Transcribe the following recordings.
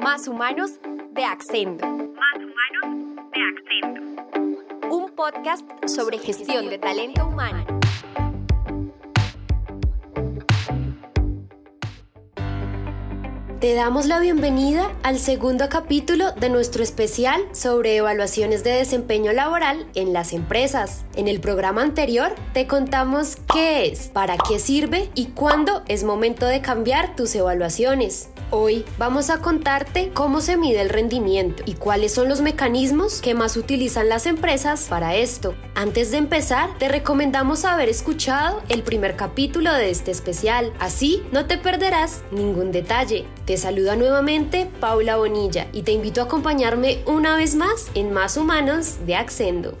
Más Humanos de Accendo. Más Humanos de Accendo. Un podcast sobre gestión de talento humano. Te damos la bienvenida al segundo capítulo de nuestro especial sobre evaluaciones de desempeño laboral en las empresas. En el programa anterior te contamos qué es, para qué sirve y cuándo es momento de cambiar tus evaluaciones. Hoy vamos a contarte cómo se mide el rendimiento y cuáles son los mecanismos que más utilizan las empresas para esto. Antes de empezar, te recomendamos haber escuchado el primer capítulo de este especial, así no te perderás ningún detalle. Te saluda nuevamente Paula Bonilla y te invito a acompañarme una vez más en Más Humanos de Accendo.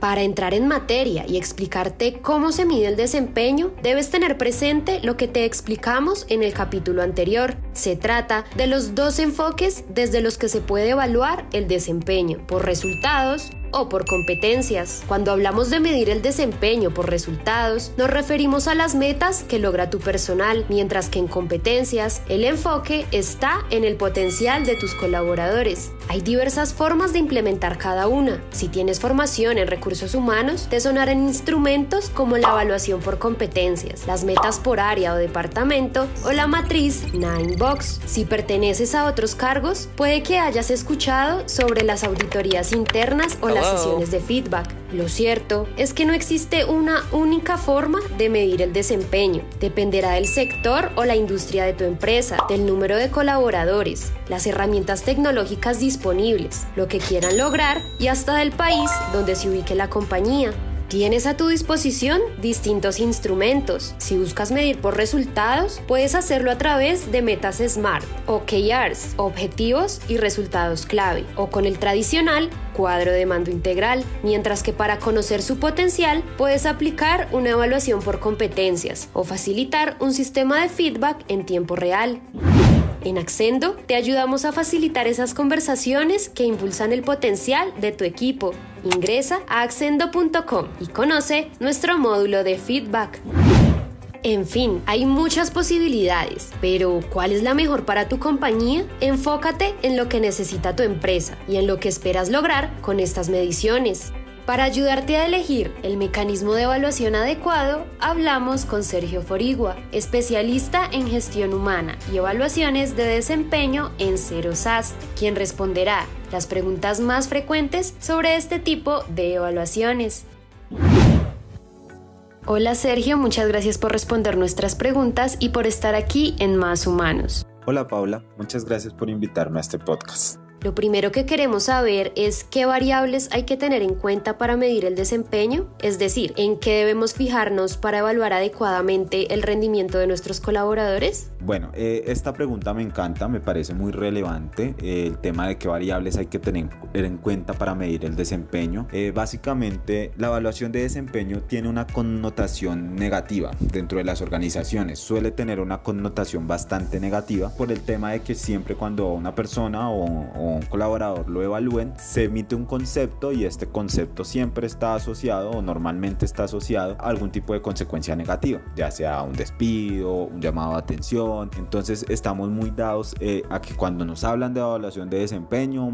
Para entrar en materia y explicarte cómo se mide el desempeño, debes tener presente lo que te explicamos en el capítulo anterior. Se trata de los dos enfoques desde los que se puede evaluar el desempeño, por resultados o por competencias. Cuando hablamos de medir el desempeño por resultados, nos referimos a las metas que logra tu personal, mientras que en competencias el enfoque está en el potencial de tus colaboradores. Hay diversas formas de implementar cada una. Si tienes formación en recursos humanos, te sonarán instrumentos como la evaluación por competencias, las metas por área o departamento o la matriz Nine Box. Si perteneces a otros cargos, puede que hayas escuchado sobre las auditorías internas o las sesiones de feedback. Lo cierto es que no existe una única forma de medir el desempeño. Dependerá del sector o la industria de tu empresa, del número de colaboradores, las herramientas tecnológicas disponibles, lo que quieran lograr y hasta del país donde se ubique la compañía. Tienes a tu disposición distintos instrumentos. Si buscas medir por resultados, puedes hacerlo a través de metas SMART, OKRs, objetivos y resultados clave, o con el tradicional cuadro de mando integral, mientras que para conocer su potencial puedes aplicar una evaluación por competencias o facilitar un sistema de feedback en tiempo real. En Accendo te ayudamos a facilitar esas conversaciones que impulsan el potencial de tu equipo. Ingresa a accendo.com y conoce nuestro módulo de feedback. En fin, hay muchas posibilidades, pero ¿cuál es la mejor para tu compañía? Enfócate en lo que necesita tu empresa y en lo que esperas lograr con estas mediciones. Para ayudarte a elegir el mecanismo de evaluación adecuado, hablamos con Sergio Forigua, especialista en gestión humana y evaluaciones de desempeño en Cero SAS, quien responderá las preguntas más frecuentes sobre este tipo de evaluaciones. Hola Sergio, muchas gracias por responder nuestras preguntas y por estar aquí en Más Humanos. Hola Paula, muchas gracias por invitarme a este podcast. Lo primero que queremos saber es qué variables hay que tener en cuenta para medir el desempeño, es decir, en qué debemos fijarnos para evaluar adecuadamente el rendimiento de nuestros colaboradores. Bueno, eh, esta pregunta me encanta, me parece muy relevante eh, el tema de qué variables hay que tener en cuenta para medir el desempeño. Eh, básicamente, la evaluación de desempeño tiene una connotación negativa dentro de las organizaciones. Suele tener una connotación bastante negativa por el tema de que siempre cuando una persona o, o un colaborador lo evalúen, se emite un concepto y este concepto siempre está asociado o normalmente está asociado a algún tipo de consecuencia negativa, ya sea un despido, un llamado de atención entonces estamos muy dados eh, a que cuando nos hablan de evaluación de desempeño,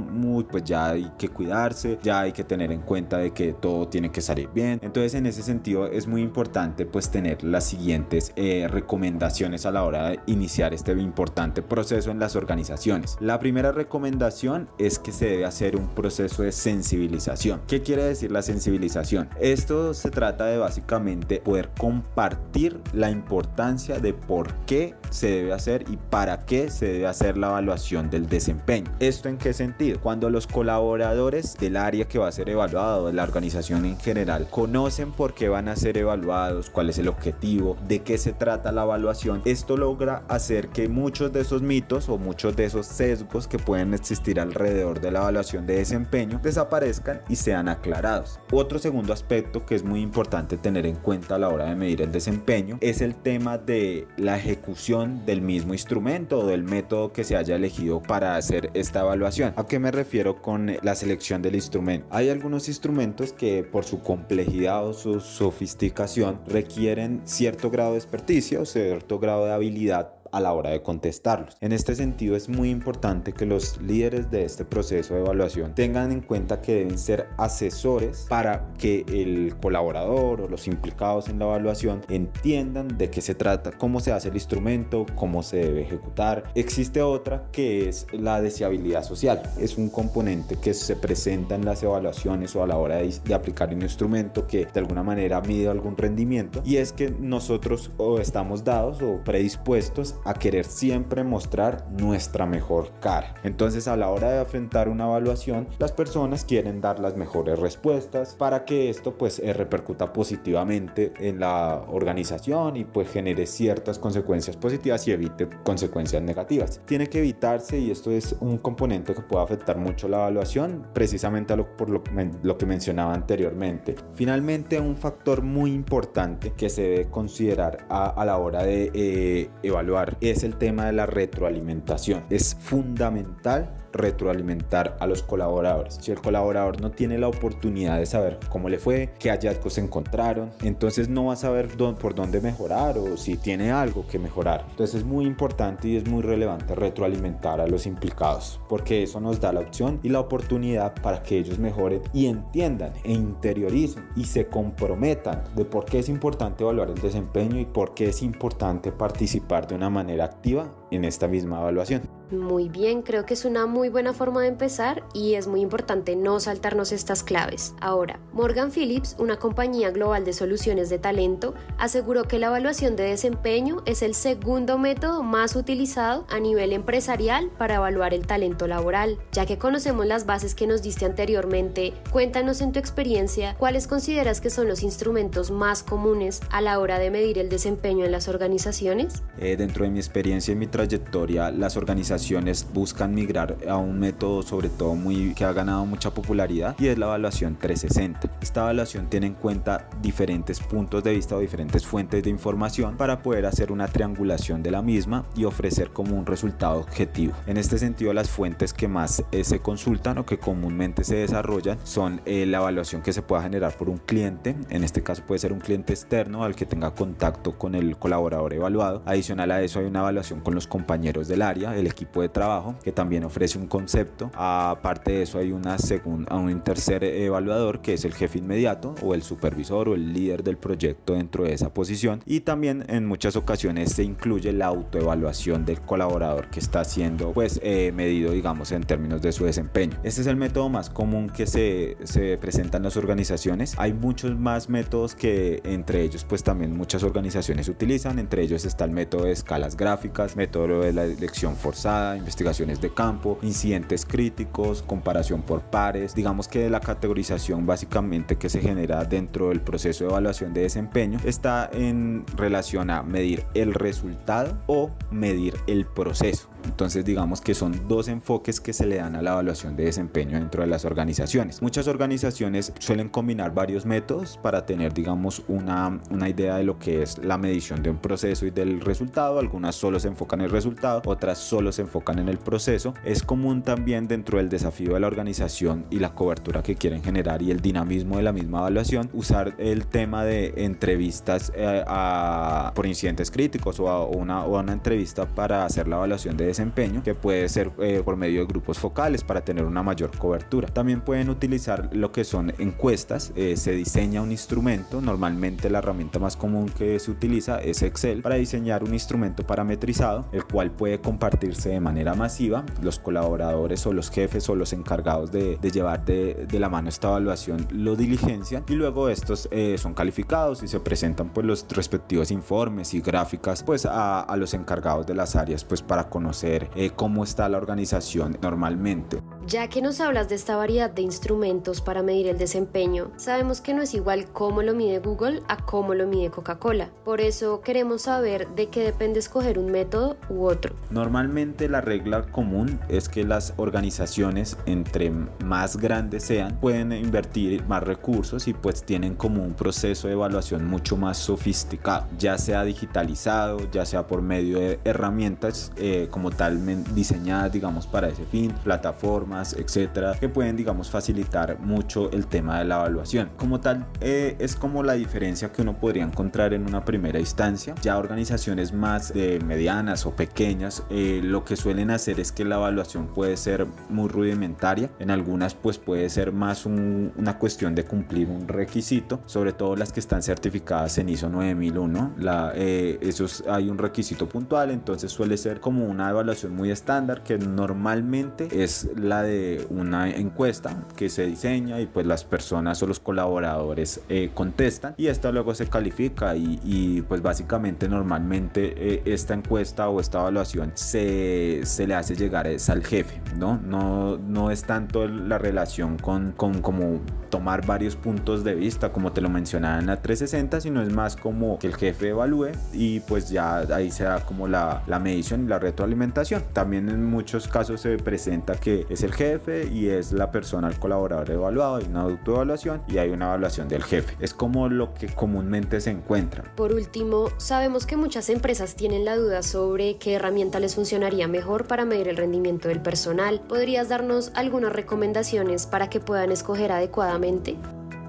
pues ya hay que cuidarse, ya hay que tener en cuenta de que todo tiene que salir bien. Entonces en ese sentido es muy importante pues tener las siguientes eh, recomendaciones a la hora de iniciar este importante proceso en las organizaciones. La primera recomendación es que se debe hacer un proceso de sensibilización. ¿Qué quiere decir la sensibilización? Esto se trata de básicamente poder compartir la importancia de por qué se debe hacer y para qué se debe hacer la evaluación del desempeño. ¿Esto en qué sentido? Cuando los colaboradores del área que va a ser evaluado, de la organización en general, conocen por qué van a ser evaluados, cuál es el objetivo, de qué se trata la evaluación, esto logra hacer que muchos de esos mitos o muchos de esos sesgos que pueden existir alrededor de la evaluación de desempeño desaparezcan y sean aclarados. Otro segundo aspecto que es muy importante tener en cuenta a la hora de medir el desempeño es el tema de la ejecución del mismo instrumento o del método que se haya elegido para hacer esta evaluación. ¿A qué me refiero con la selección del instrumento? Hay algunos instrumentos que por su complejidad o su sofisticación requieren cierto grado de experticia o cierto grado de habilidad a la hora de contestarlos. En este sentido es muy importante que los líderes de este proceso de evaluación tengan en cuenta que deben ser asesores para que el colaborador o los implicados en la evaluación entiendan de qué se trata, cómo se hace el instrumento, cómo se debe ejecutar. Existe otra que es la deseabilidad social. Es un componente que se presenta en las evaluaciones o a la hora de, de aplicar un instrumento que de alguna manera mide algún rendimiento y es que nosotros o estamos dados o predispuestos a querer siempre mostrar nuestra mejor cara. Entonces a la hora de enfrentar una evaluación, las personas quieren dar las mejores respuestas para que esto pues eh, repercuta positivamente en la organización y pues genere ciertas consecuencias positivas y evite consecuencias negativas. Tiene que evitarse y esto es un componente que puede afectar mucho la evaluación, precisamente lo, por lo, lo que mencionaba anteriormente. Finalmente, un factor muy importante que se debe considerar a, a la hora de eh, evaluar es el tema de la retroalimentación. Es fundamental retroalimentar a los colaboradores. Si el colaborador no tiene la oportunidad de saber cómo le fue, qué hallazgos se encontraron, entonces no va a saber por dónde mejorar o si tiene algo que mejorar. Entonces es muy importante y es muy relevante retroalimentar a los implicados porque eso nos da la opción y la oportunidad para que ellos mejoren y entiendan e interioricen y se comprometan de por qué es importante evaluar el desempeño y por qué es importante participar de una manera activa en esta misma evaluación. Muy bien, creo que es una muy buena forma de empezar y es muy importante no saltarnos estas claves. Ahora, Morgan Phillips, una compañía global de soluciones de talento, aseguró que la evaluación de desempeño es el segundo método más utilizado a nivel empresarial para evaluar el talento laboral. Ya que conocemos las bases que nos diste anteriormente, cuéntanos en tu experiencia cuáles consideras que son los instrumentos más comunes a la hora de medir el desempeño en las organizaciones. Eh, dentro de mi experiencia y mi trayectoria, las organizaciones buscan migrar a un método sobre todo muy que ha ganado mucha popularidad y es la evaluación 360. Esta evaluación tiene en cuenta diferentes puntos de vista o diferentes fuentes de información para poder hacer una triangulación de la misma y ofrecer como un resultado objetivo. En este sentido las fuentes que más eh, se consultan o que comúnmente se desarrollan son eh, la evaluación que se pueda generar por un cliente, en este caso puede ser un cliente externo al que tenga contacto con el colaborador evaluado. Adicional a eso hay una evaluación con los compañeros del área, el equipo de trabajo que también ofrece un concepto. Aparte de eso hay una segunda, un tercer evaluador que es el jefe inmediato o el supervisor o el líder del proyecto dentro de esa posición y también en muchas ocasiones se incluye la autoevaluación del colaborador que está siendo pues eh, medido digamos en términos de su desempeño. Este es el método más común que se, se presenta en las organizaciones. Hay muchos más métodos que entre ellos pues también muchas organizaciones utilizan. Entre ellos está el método de escalas gráficas, método de la elección forzada, investigaciones de campo, incidentes críticos, comparación por pares. Digamos que la categorización básicamente que se genera dentro del proceso de evaluación de desempeño está en relación a medir el resultado o medir el proceso. Entonces digamos que son dos enfoques que se le dan a la evaluación de desempeño dentro de las organizaciones. Muchas organizaciones suelen combinar varios métodos para tener digamos una, una idea de lo que es la medición de un proceso y del resultado. Algunas solo se enfocan en el resultado, otras solo se enfocan en el proceso. Es común también dentro del desafío de la organización y la cobertura que quieren generar y el dinamismo de la misma evaluación usar el tema de entrevistas eh, por incidentes críticos o una, o una entrevista para hacer la evaluación de desempeño que puede ser eh, por medio de grupos focales para tener una mayor cobertura. También pueden utilizar lo que son encuestas, eh, se diseña un instrumento, normalmente la herramienta más común que se utiliza es Excel para diseñar un instrumento parametrizado el cual puede compartirse de manera masiva, los colaboradores o los jefes o los encargados de, llevar de, la mano esta evaluación lo diligencian y luego estos eh, son calificados y se presentan pues los respectivos informes y gráficas pues a, a los encargados de las áreas pues para conocer eh, cómo está la organización normalmente. Ya que nos hablas de esta variedad de instrumentos para medir el desempeño, sabemos que no es igual cómo lo mide Google a cómo lo mide Coca-Cola. Por eso queremos saber de qué depende escoger un método u otro. Normalmente la regla común es que las organizaciones entre más grandes sean pueden invertir más recursos y pues tienen como un proceso de evaluación mucho más sofisticado, ya sea digitalizado, ya sea por medio de herramientas eh, como tal diseñadas digamos para ese fin, plataformas etcétera, que pueden, digamos, facilitar mucho el tema de la evaluación. Como tal, eh, es como la diferencia que uno podría encontrar en una primera instancia. Ya organizaciones más de medianas o pequeñas, eh, lo que suelen hacer es que la evaluación puede ser muy rudimentaria. En algunas, pues puede ser más una cuestión de cumplir un requisito, sobre todo las que están certificadas en ISO 9001. La, eh, esos hay un requisito puntual, entonces suele ser como una evaluación muy estándar que normalmente es la de una encuesta que se diseña y pues las personas o los colaboradores eh, contestan y esta luego se califica y, pues básicamente normalmente eh, esta encuesta o esta evaluación se, se, le hace llegar es al jefe, ¿no? No, no es tanto la relación con, con como tomar varios puntos de vista como te lo mencionaba en la 360, sino es más como que el jefe evalúe y pues ya ahí se da como la, la medición y la retroalimentación. También en muchos casos se presenta que es el jefe y es la persona, colaborador evaluado, hay una autoevaluación y hay una evaluación del jefe. Es como lo que comúnmente se encuentra. Por último, sabemos que muchas empresas tienen la duda sobre qué herramienta les funcionaría mejor para medir el rendimiento del personal. ¿Podrías darnos algunas recomendaciones para que puedan escoger adecuadamente?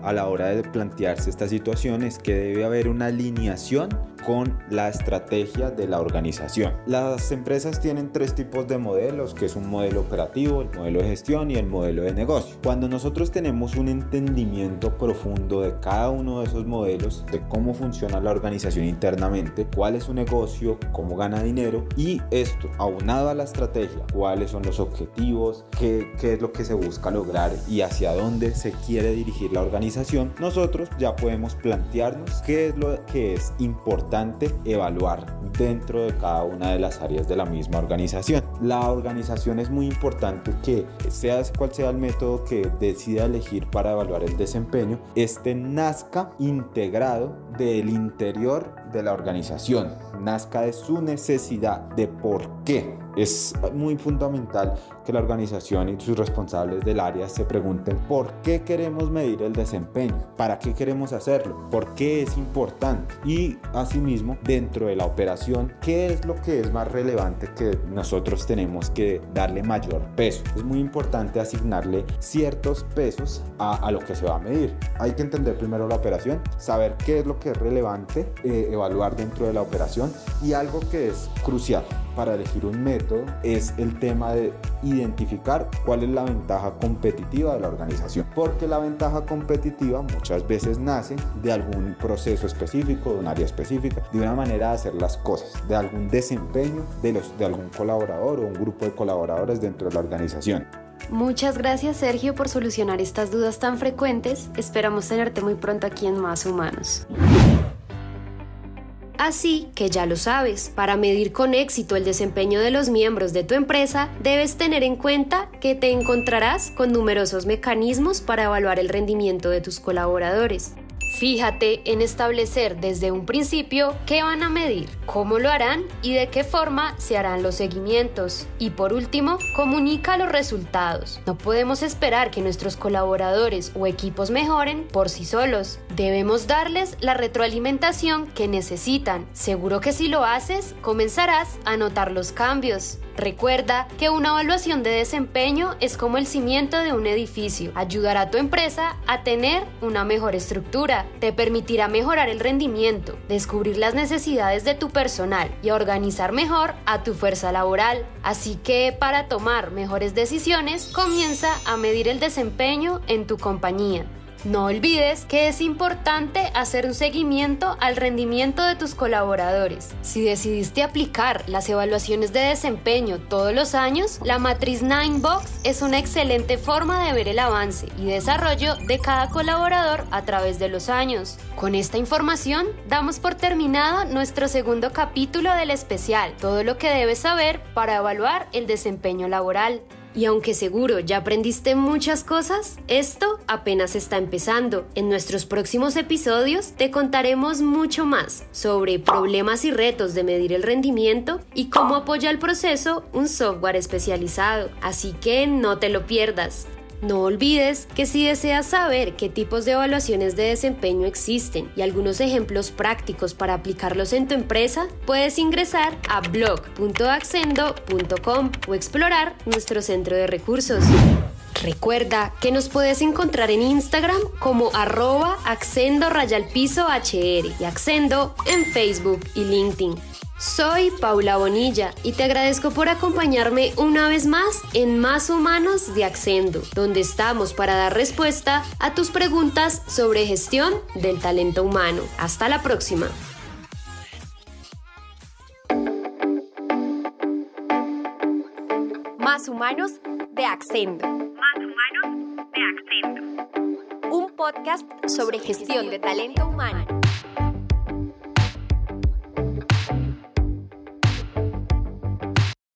A la hora de plantearse esta situación es que debe haber una alineación con la estrategia de la organización. Las empresas tienen tres tipos de modelos, que es un modelo operativo, el modelo de gestión y el modelo de negocio. Cuando nosotros tenemos un entendimiento profundo de cada uno de esos modelos, de cómo funciona la organización internamente, cuál es su negocio, cómo gana dinero y esto aunado a la estrategia, cuáles son los objetivos, qué, qué es lo que se busca lograr y hacia dónde se quiere dirigir la organización, nosotros ya podemos plantearnos qué es lo que es importante evaluar dentro de cada una de las áreas de la misma organización. La organización es muy importante que sea cual sea el método que decida elegir para evaluar el desempeño, este nazca integrado del interior de la organización, nazca de su necesidad de por qué es muy fundamental que la organización y sus responsables del área se pregunten por qué queremos medir el desempeño, para qué queremos hacerlo, por qué es importante y asimismo dentro de la operación qué es lo que es más relevante que nosotros tenemos que darle mayor peso. Es muy importante asignarle ciertos pesos a, lo que se va a medir. Hay que entender primero la operación, saber qué es lo que es relevante, eh, evaluar dentro de la operación y algo que es crucial para elegir un método es el tema de identificar cuál es la ventaja competitiva de la organización. Porque la ventaja competitiva muchas veces nace de algún proceso específico, de un área específica, de una manera de hacer las cosas, de algún desempeño de, los, de algún colaborador o un grupo de colaboradores dentro de la organización. Muchas gracias Sergio por solucionar estas dudas tan frecuentes. Esperamos tenerte muy pronto aquí en Más Humanos. Así que ya lo sabes, para medir con éxito el desempeño de los miembros de tu empresa, debes tener en cuenta que te encontrarás con numerosos mecanismos para evaluar el rendimiento de tus colaboradores. Fíjate en establecer desde un principio qué van a medir, cómo lo harán y de qué forma se harán los seguimientos. Y por último, comunica los resultados. No podemos esperar que nuestros colaboradores o equipos mejoren por sí solos. Debemos darles la retroalimentación que necesitan. Seguro que si lo haces, comenzarás a notar los cambios. Recuerda que una evaluación de desempeño es como el cimiento de un edificio. Ayudará a tu empresa a tener una mejor estructura. Te permitirá mejorar el rendimiento, descubrir las necesidades de tu personal y organizar mejor a tu fuerza laboral. Así que para tomar mejores decisiones, comienza a medir el desempeño en tu compañía. No olvides que es importante hacer un seguimiento al rendimiento de tus colaboradores. Si decidiste aplicar las evaluaciones de desempeño todos los años, la matriz Ninebox es una excelente forma de ver el avance y desarrollo de cada colaborador a través de los años. Con esta información damos por terminado nuestro segundo capítulo del especial, todo lo que debes saber para evaluar el desempeño laboral. Y aunque seguro ya aprendiste muchas cosas, esto apenas está empezando. En nuestros próximos episodios te contaremos mucho más sobre problemas y retos de medir el rendimiento y cómo apoya el proceso un software especializado. Así que no te lo pierdas. No olvides que si deseas saber qué tipos de evaluaciones de desempeño existen y algunos ejemplos prácticos para aplicarlos en tu empresa, puedes ingresar a blog.accendo.com o explorar nuestro centro de recursos. Recuerda que nos puedes encontrar en Instagram como arroba accendo piso HR y accendo en Facebook y LinkedIn. Soy Paula Bonilla y te agradezco por acompañarme una vez más en Más Humanos de Accendo, donde estamos para dar respuesta a tus preguntas sobre gestión del talento humano. Hasta la próxima. Más Humanos de Accendo. Más humanos de Accento. Un podcast sobre gestión de talento humano.